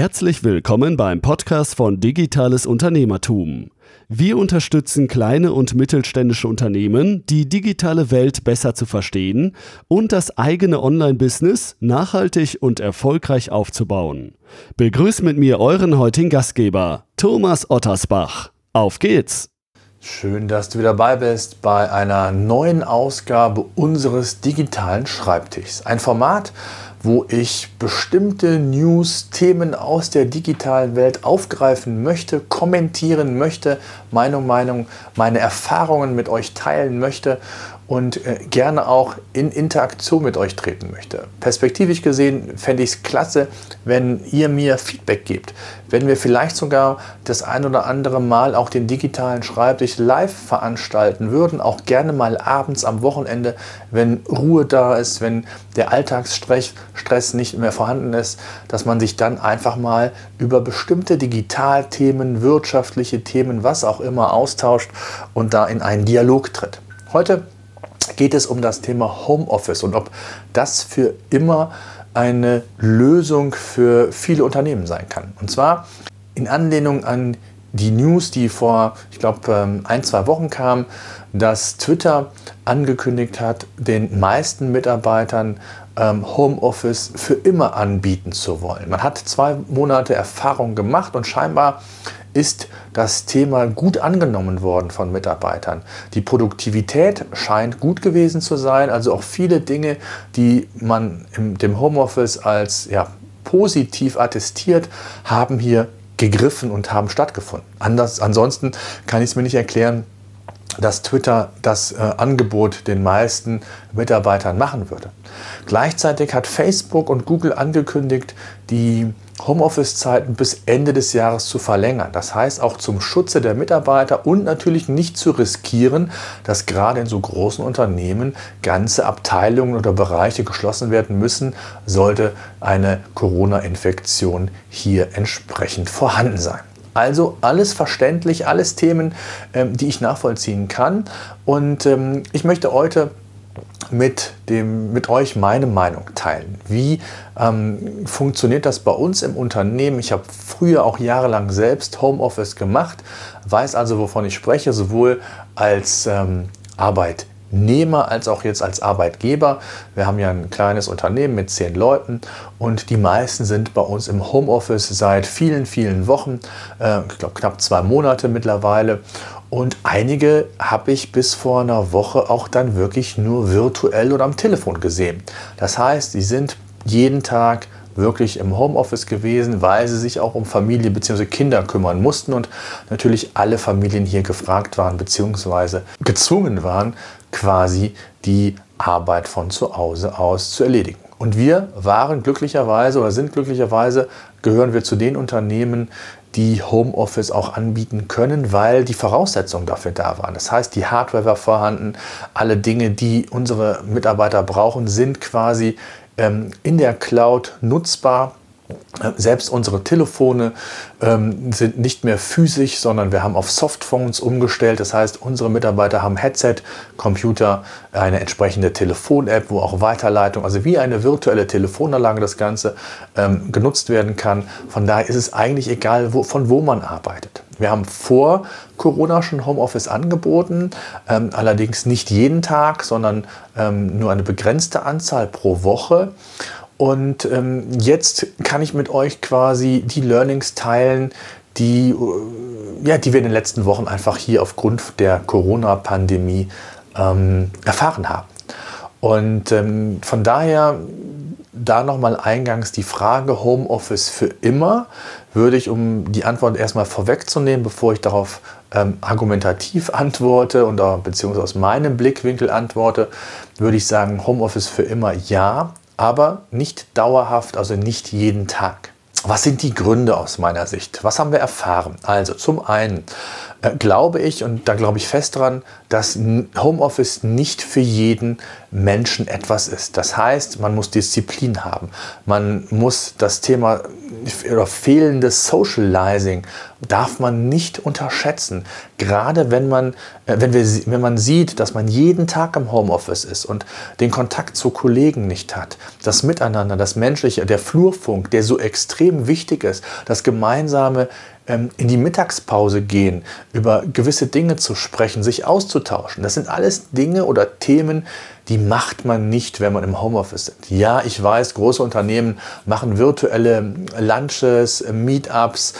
Herzlich willkommen beim Podcast von Digitales Unternehmertum. Wir unterstützen kleine und mittelständische Unternehmen, die digitale Welt besser zu verstehen und das eigene Online-Business nachhaltig und erfolgreich aufzubauen. Begrüßt mit mir euren heutigen Gastgeber, Thomas Ottersbach. Auf geht's! Schön, dass du wieder dabei bist bei einer neuen Ausgabe unseres digitalen Schreibtischs. Ein Format, wo ich bestimmte News, Themen aus der digitalen Welt aufgreifen möchte, kommentieren möchte, Meinung, Meinung, meine Erfahrungen mit euch teilen möchte und äh, gerne auch in Interaktion mit euch treten möchte. Perspektivisch gesehen fände ich es klasse, wenn ihr mir Feedback gebt, wenn wir vielleicht sogar das ein oder andere Mal auch den digitalen Schreibtisch live veranstalten würden, auch gerne mal abends am Wochenende, wenn Ruhe da ist, wenn der Alltagsstress Stress nicht mehr vorhanden ist, dass man sich dann einfach mal über bestimmte Digitalthemen, wirtschaftliche Themen, was auch immer austauscht und da in einen Dialog tritt. Heute geht es um das Thema Homeoffice und ob das für immer eine Lösung für viele Unternehmen sein kann. Und zwar in Anlehnung an die News, die vor, ich glaube, ähm, ein, zwei Wochen kam, dass Twitter angekündigt hat, den meisten Mitarbeitern ähm, Homeoffice für immer anbieten zu wollen. Man hat zwei Monate Erfahrung gemacht und scheinbar ist das Thema gut angenommen worden von Mitarbeitern. Die Produktivität scheint gut gewesen zu sein, also auch viele Dinge, die man im dem Homeoffice als ja, positiv attestiert, haben hier gegriffen und haben stattgefunden. Anders, ansonsten kann ich es mir nicht erklären, dass Twitter das äh, Angebot den meisten Mitarbeitern machen würde. Gleichzeitig hat Facebook und Google angekündigt, die Homeoffice-Zeiten bis Ende des Jahres zu verlängern. Das heißt auch zum Schutze der Mitarbeiter und natürlich nicht zu riskieren, dass gerade in so großen Unternehmen ganze Abteilungen oder Bereiche geschlossen werden müssen, sollte eine Corona-Infektion hier entsprechend vorhanden sein. Also alles verständlich, alles Themen, ähm, die ich nachvollziehen kann. Und ähm, ich möchte heute mit, dem, mit euch meine Meinung teilen. Wie ähm, funktioniert das bei uns im Unternehmen? Ich habe früher auch jahrelang selbst Homeoffice gemacht, weiß also, wovon ich spreche, sowohl als ähm, Arbeitnehmer Arbeitnehmer als auch jetzt als Arbeitgeber. Wir haben ja ein kleines Unternehmen mit zehn Leuten und die meisten sind bei uns im Homeoffice seit vielen, vielen Wochen, äh, ich glaube knapp zwei Monate mittlerweile. Und einige habe ich bis vor einer Woche auch dann wirklich nur virtuell oder am Telefon gesehen. Das heißt, sie sind jeden Tag wirklich im Homeoffice gewesen, weil sie sich auch um Familie bzw. Kinder kümmern mussten und natürlich alle Familien hier gefragt waren bzw. gezwungen waren, quasi die Arbeit von zu Hause aus zu erledigen. Und wir waren glücklicherweise oder sind glücklicherweise, gehören wir zu den Unternehmen, die Homeoffice auch anbieten können, weil die Voraussetzungen dafür da waren. Das heißt, die Hardware war vorhanden, alle Dinge, die unsere Mitarbeiter brauchen, sind quasi ähm, in der Cloud nutzbar. Selbst unsere Telefone ähm, sind nicht mehr physisch, sondern wir haben auf Softphones umgestellt. Das heißt, unsere Mitarbeiter haben Headset, Computer, eine entsprechende Telefon-App, wo auch Weiterleitung, also wie eine virtuelle Telefonanlage das Ganze ähm, genutzt werden kann. Von daher ist es eigentlich egal, wo, von wo man arbeitet. Wir haben vor Corona schon Homeoffice angeboten, ähm, allerdings nicht jeden Tag, sondern ähm, nur eine begrenzte Anzahl pro Woche. Und ähm, jetzt kann ich mit euch quasi die Learnings teilen, die, äh, ja, die wir in den letzten Wochen einfach hier aufgrund der Corona-Pandemie ähm, erfahren haben. Und ähm, von daher da nochmal eingangs die Frage Homeoffice für immer, würde ich, um die Antwort erstmal vorwegzunehmen, bevor ich darauf ähm, argumentativ antworte und beziehungsweise aus meinem Blickwinkel antworte, würde ich sagen, Homeoffice für immer ja, aber nicht dauerhaft, also nicht jeden Tag. Was sind die Gründe aus meiner Sicht? Was haben wir erfahren? Also zum einen äh, glaube ich, und da glaube ich fest dran, dass Homeoffice nicht für jeden Menschen etwas ist. Das heißt, man muss Disziplin haben. Man muss das Thema oder fehlendes Socializing darf man nicht unterschätzen. Gerade wenn man, äh, wenn, wir, wenn man sieht, dass man jeden Tag im Homeoffice ist und den Kontakt zu Kollegen nicht hat, das Miteinander, das Menschliche, der Flurfunk, der so extrem wichtig ist, das gemeinsame ähm, in die Mittagspause gehen, über gewisse Dinge zu sprechen, sich auszutauschen. Das sind alles Dinge oder Themen, die macht man nicht, wenn man im Homeoffice ist. Ja, ich weiß, große Unternehmen machen virtuelle Lunches, Meetups.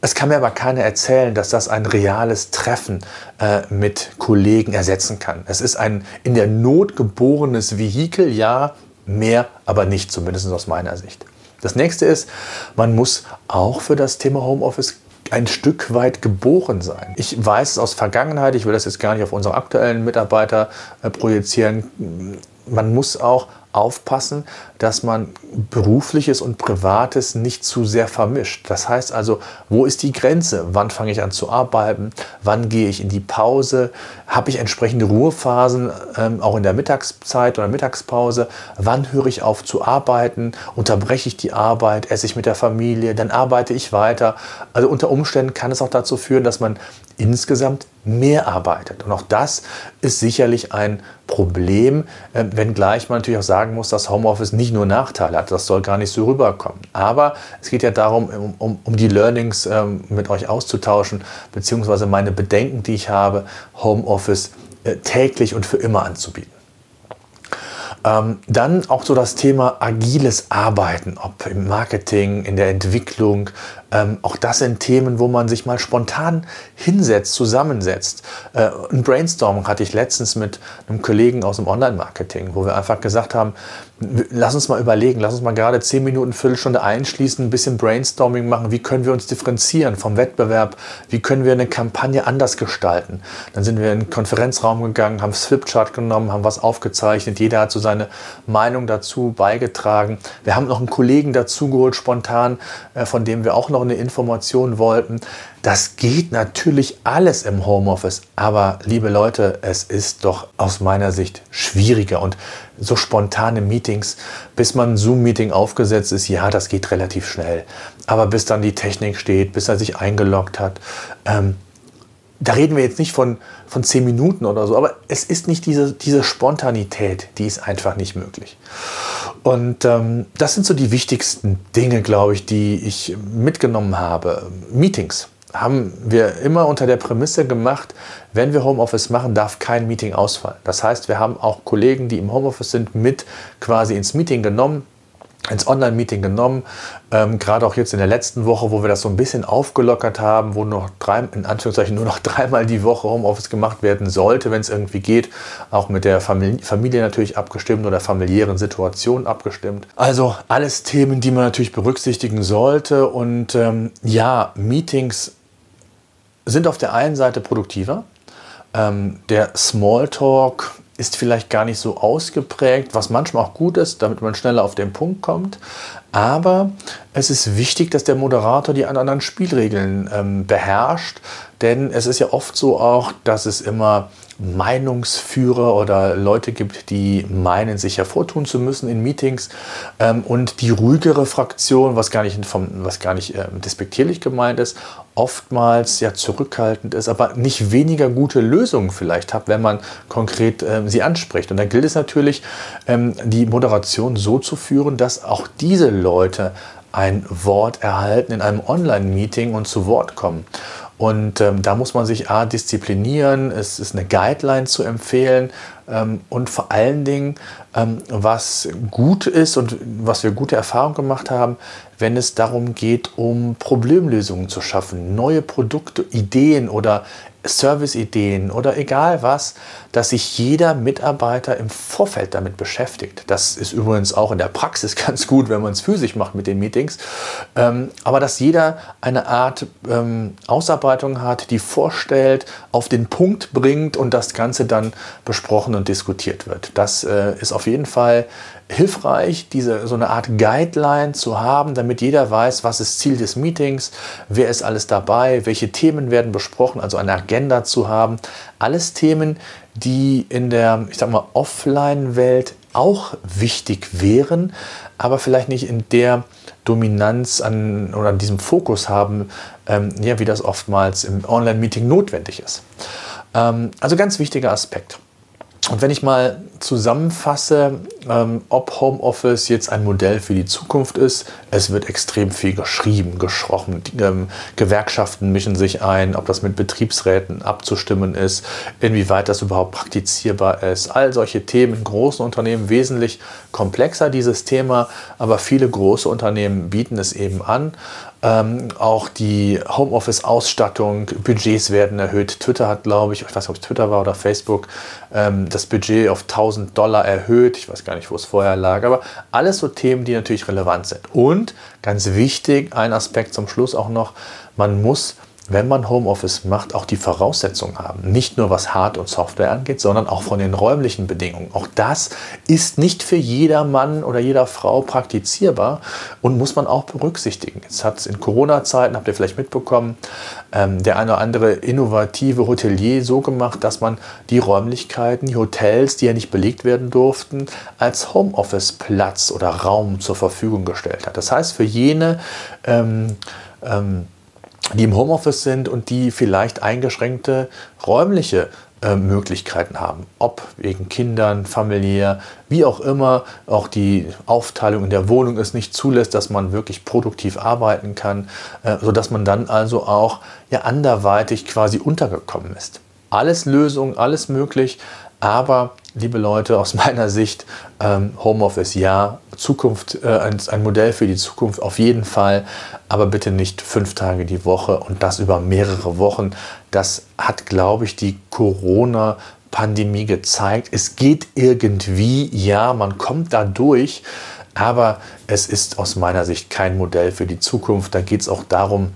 Es kann mir aber keiner erzählen, dass das ein reales Treffen äh, mit Kollegen ersetzen kann. Es ist ein in der Not geborenes Vehikel, ja, mehr, aber nicht, zumindest aus meiner Sicht. Das nächste ist, man muss auch für das Thema Homeoffice ein Stück weit geboren sein. Ich weiß es aus Vergangenheit, ich will das jetzt gar nicht auf unsere aktuellen Mitarbeiter äh, projizieren. Man muss auch aufpassen, dass man berufliches und privates nicht zu sehr vermischt. Das heißt also, wo ist die Grenze? Wann fange ich an zu arbeiten? Wann gehe ich in die Pause? Habe ich entsprechende Ruhephasen ähm, auch in der Mittagszeit oder Mittagspause? Wann höre ich auf zu arbeiten? Unterbreche ich die Arbeit? Esse ich mit der Familie? Dann arbeite ich weiter. Also unter Umständen kann es auch dazu führen, dass man insgesamt mehr arbeitet. Und auch das ist sicherlich ein Problem, äh, wenngleich man natürlich auch sagen muss, dass Homeoffice nicht nur Nachteile hat. Das soll gar nicht so rüberkommen. Aber es geht ja darum, um, um, um die Learnings ähm, mit euch auszutauschen, beziehungsweise meine Bedenken, die ich habe, Homeoffice äh, täglich und für immer anzubieten. Ähm, dann auch so das Thema agiles Arbeiten, ob im Marketing, in der Entwicklung. Ähm, auch das sind Themen, wo man sich mal spontan hinsetzt, zusammensetzt. Äh, ein Brainstorming hatte ich letztens mit einem Kollegen aus dem Online-Marketing, wo wir einfach gesagt haben, lass uns mal überlegen, lass uns mal gerade zehn Minuten, Viertelstunde einschließen, ein bisschen Brainstorming machen, wie können wir uns differenzieren vom Wettbewerb, wie können wir eine Kampagne anders gestalten. Dann sind wir in den Konferenzraum gegangen, haben das Flipchart genommen, haben was aufgezeichnet, jeder hat so seine Meinung dazu beigetragen. Wir haben noch einen Kollegen dazugeholt, spontan, äh, von dem wir auch noch eine Information wollten. Das geht natürlich alles im Homeoffice, aber liebe Leute, es ist doch aus meiner Sicht schwieriger und so spontane Meetings, bis man ein Zoom-Meeting aufgesetzt ist, ja, das geht relativ schnell. Aber bis dann die Technik steht, bis er sich eingeloggt hat, ähm, da reden wir jetzt nicht von, von zehn Minuten oder so, aber es ist nicht diese, diese Spontanität, die ist einfach nicht möglich. Und ähm, das sind so die wichtigsten Dinge, glaube ich, die ich mitgenommen habe. Meetings haben wir immer unter der Prämisse gemacht, wenn wir Homeoffice machen, darf kein Meeting ausfallen. Das heißt, wir haben auch Kollegen, die im Homeoffice sind, mit quasi ins Meeting genommen, ins Online-Meeting genommen. Ähm, gerade auch jetzt in der letzten Woche, wo wir das so ein bisschen aufgelockert haben, wo noch drei, in Anführungszeichen nur noch dreimal die Woche Homeoffice gemacht werden sollte, wenn es irgendwie geht. Auch mit der Familie, Familie natürlich abgestimmt oder familiären Situation abgestimmt. Also alles Themen, die man natürlich berücksichtigen sollte. Und ähm, ja, Meetings sind auf der einen Seite produktiver. Ähm, der Smalltalk ist vielleicht gar nicht so ausgeprägt, was manchmal auch gut ist, damit man schneller auf den Punkt kommt. Aber es ist wichtig, dass der Moderator die anderen Spielregeln ähm, beherrscht, denn es ist ja oft so auch, dass es immer Meinungsführer oder Leute gibt, die meinen, sich hervortun zu müssen in Meetings. Ähm, und die ruhigere Fraktion, was gar nicht, vom, was gar nicht äh, despektierlich gemeint ist, oftmals ja zurückhaltend ist, aber nicht weniger gute Lösungen vielleicht hat, wenn man konkret äh, sie anspricht. Und da gilt es natürlich, ähm, die Moderation so zu führen, dass auch diese Leute ein Wort erhalten in einem Online-Meeting und zu Wort kommen. Und ähm, da muss man sich A, disziplinieren, es ist eine Guideline zu empfehlen. Ähm, und vor allen Dingen, ähm, was gut ist und was wir gute Erfahrungen gemacht haben, wenn es darum geht, um Problemlösungen zu schaffen, neue Produkte, Ideen oder Serviceideen oder egal was, dass sich jeder Mitarbeiter im Vorfeld damit beschäftigt. Das ist übrigens auch in der Praxis ganz gut, wenn man es physisch macht mit den Meetings. Ähm, aber dass jeder eine Art ähm, Ausarbeitung hat, die vorstellt, auf den Punkt bringt und das Ganze dann besprochen und diskutiert wird. Das äh, ist auf jeden Fall hilfreich, diese, so eine Art Guideline zu haben, damit jeder weiß, was ist Ziel des Meetings, wer ist alles dabei, welche Themen werden besprochen, also eine Agenda zu haben. Alles Themen, die in der, ich sag mal, Offline-Welt auch wichtig wären, aber vielleicht nicht in der Dominanz an oder an diesem Fokus haben, ähm, ja, wie das oftmals im Online-Meeting notwendig ist. Ähm, also ganz wichtiger Aspekt. Und wenn ich mal zusammenfasse, ähm, ob Homeoffice jetzt ein Modell für die Zukunft ist, es wird extrem viel geschrieben, gesprochen. Die, ähm, Gewerkschaften mischen sich ein, ob das mit Betriebsräten abzustimmen ist, inwieweit das überhaupt praktizierbar ist. All solche Themen in großen Unternehmen wesentlich komplexer, dieses Thema, aber viele große Unternehmen bieten es eben an. Ähm, auch die Homeoffice-Ausstattung, Budgets werden erhöht. Twitter hat, glaube ich, ich weiß nicht, ob es Twitter war oder Facebook, ähm, das Budget auf 1000 Dollar erhöht. Ich weiß gar nicht, wo es vorher lag, aber alles so Themen, die natürlich relevant sind. Und ganz wichtig, ein Aspekt zum Schluss auch noch, man muss wenn man Homeoffice macht, auch die Voraussetzungen haben. Nicht nur was Hard- und Software angeht, sondern auch von den räumlichen Bedingungen. Auch das ist nicht für jeder Mann oder jeder Frau praktizierbar und muss man auch berücksichtigen. Jetzt hat es in Corona-Zeiten, habt ihr vielleicht mitbekommen, ähm, der eine oder andere innovative Hotelier so gemacht, dass man die Räumlichkeiten, die Hotels, die ja nicht belegt werden durften, als Homeoffice-Platz oder Raum zur Verfügung gestellt hat. Das heißt, für jene ähm, ähm, die im Homeoffice sind und die vielleicht eingeschränkte räumliche äh, Möglichkeiten haben. Ob wegen Kindern, familiär, wie auch immer, auch die Aufteilung in der Wohnung es nicht zulässt, dass man wirklich produktiv arbeiten kann, äh, sodass man dann also auch ja anderweitig quasi untergekommen ist. Alles Lösungen, alles möglich, aber, liebe Leute, aus meiner Sicht, ähm, Homeoffice ja, Zukunft, äh, ein, ein, Modell für die Zukunft auf jeden Fall, aber bitte nicht fünf Tage die Woche und das über mehrere Wochen. Das hat, glaube ich, die Corona- Pandemie gezeigt. Es geht irgendwie, ja, man kommt da durch, aber es ist aus meiner Sicht kein Modell für die Zukunft. Da geht es auch darum,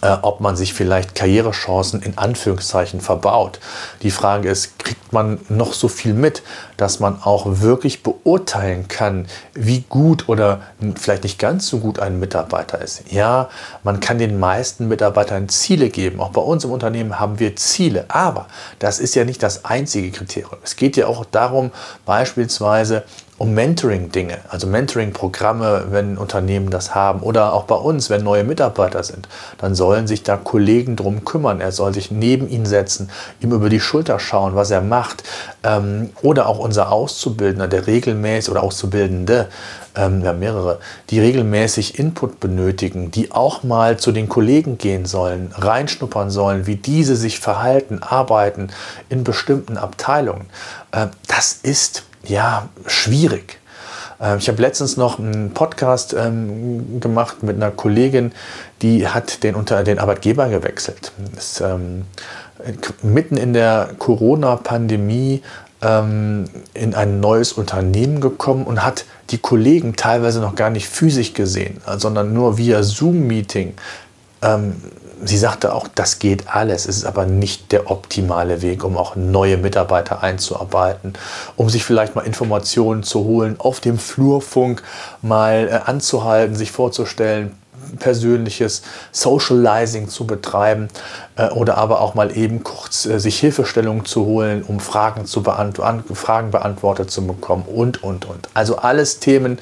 äh, ob man sich vielleicht Karrierechancen in Anführungszeichen verbaut. Die Frage ist, kriegt man noch so viel mit, dass man auch wirklich beurteilen kann, wie gut oder vielleicht nicht ganz so gut ein Mitarbeiter ist. Ja, man kann den meisten Mitarbeitern Ziele geben. Auch bei uns im Unternehmen haben wir Ziele. Aber das ist ja nicht das einzige Kriterium. Es geht ja auch darum, beispielsweise um Mentoring-Dinge, also Mentoring-Programme, wenn Unternehmen das haben oder auch bei uns, wenn neue Mitarbeiter sind, dann sollen sich da Kollegen drum kümmern. Er soll sich neben ihn setzen, ihm über die Schulter schauen, was er macht. Ähm, oder auch unser Auszubildender, der regelmäßig oder Auszubildende, ähm, haben mehrere, die regelmäßig Input benötigen, die auch mal zu den Kollegen gehen sollen, reinschnuppern sollen, wie diese sich verhalten, arbeiten in bestimmten Abteilungen. Äh, das ist ja, schwierig. Ähm, ich habe letztens noch einen Podcast ähm, gemacht mit einer Kollegin, die hat den, unter, den Arbeitgeber gewechselt. Ist ähm, mitten in der Corona-Pandemie ähm, in ein neues Unternehmen gekommen und hat die Kollegen teilweise noch gar nicht physisch gesehen, sondern nur via Zoom-Meeting. Sie sagte auch, das geht alles. Es ist aber nicht der optimale Weg, um auch neue Mitarbeiter einzuarbeiten, um sich vielleicht mal Informationen zu holen, auf dem Flurfunk mal äh, anzuhalten, sich vorzustellen, persönliches Socializing zu betreiben äh, oder aber auch mal eben kurz äh, sich Hilfestellungen zu holen, um Fragen, zu beant Fragen beantwortet zu bekommen und, und, und. Also alles Themen,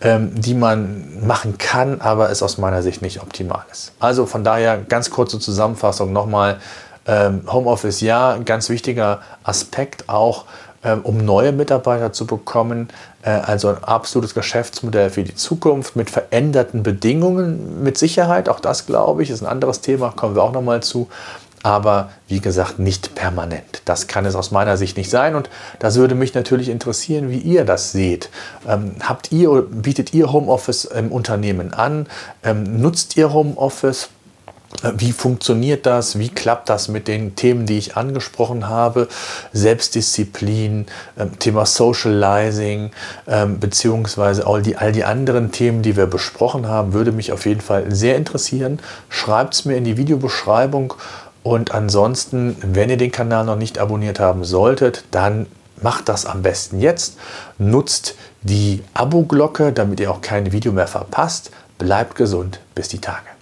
ähm, die man machen kann, aber es aus meiner Sicht nicht optimal ist. Also von daher ganz kurze Zusammenfassung nochmal. Ähm, Homeoffice ja, ganz wichtiger Aspekt auch ähm, um neue Mitarbeiter zu bekommen. Äh, also ein absolutes Geschäftsmodell für die Zukunft mit veränderten Bedingungen mit Sicherheit. Auch das, glaube ich, ist ein anderes Thema, kommen wir auch nochmal zu. Aber wie gesagt, nicht permanent. Das kann es aus meiner Sicht nicht sein. Und das würde mich natürlich interessieren, wie ihr das seht. Ähm, habt ihr, bietet ihr Homeoffice im Unternehmen an? Ähm, nutzt ihr Homeoffice? Wie funktioniert das? Wie klappt das mit den Themen, die ich angesprochen habe? Selbstdisziplin, ähm, Thema Socializing, ähm, beziehungsweise all die, all die anderen Themen, die wir besprochen haben, würde mich auf jeden Fall sehr interessieren. Schreibt es mir in die Videobeschreibung. Und ansonsten, wenn ihr den Kanal noch nicht abonniert haben solltet, dann macht das am besten jetzt. Nutzt die Abo-Glocke, damit ihr auch kein Video mehr verpasst. Bleibt gesund. Bis die Tage.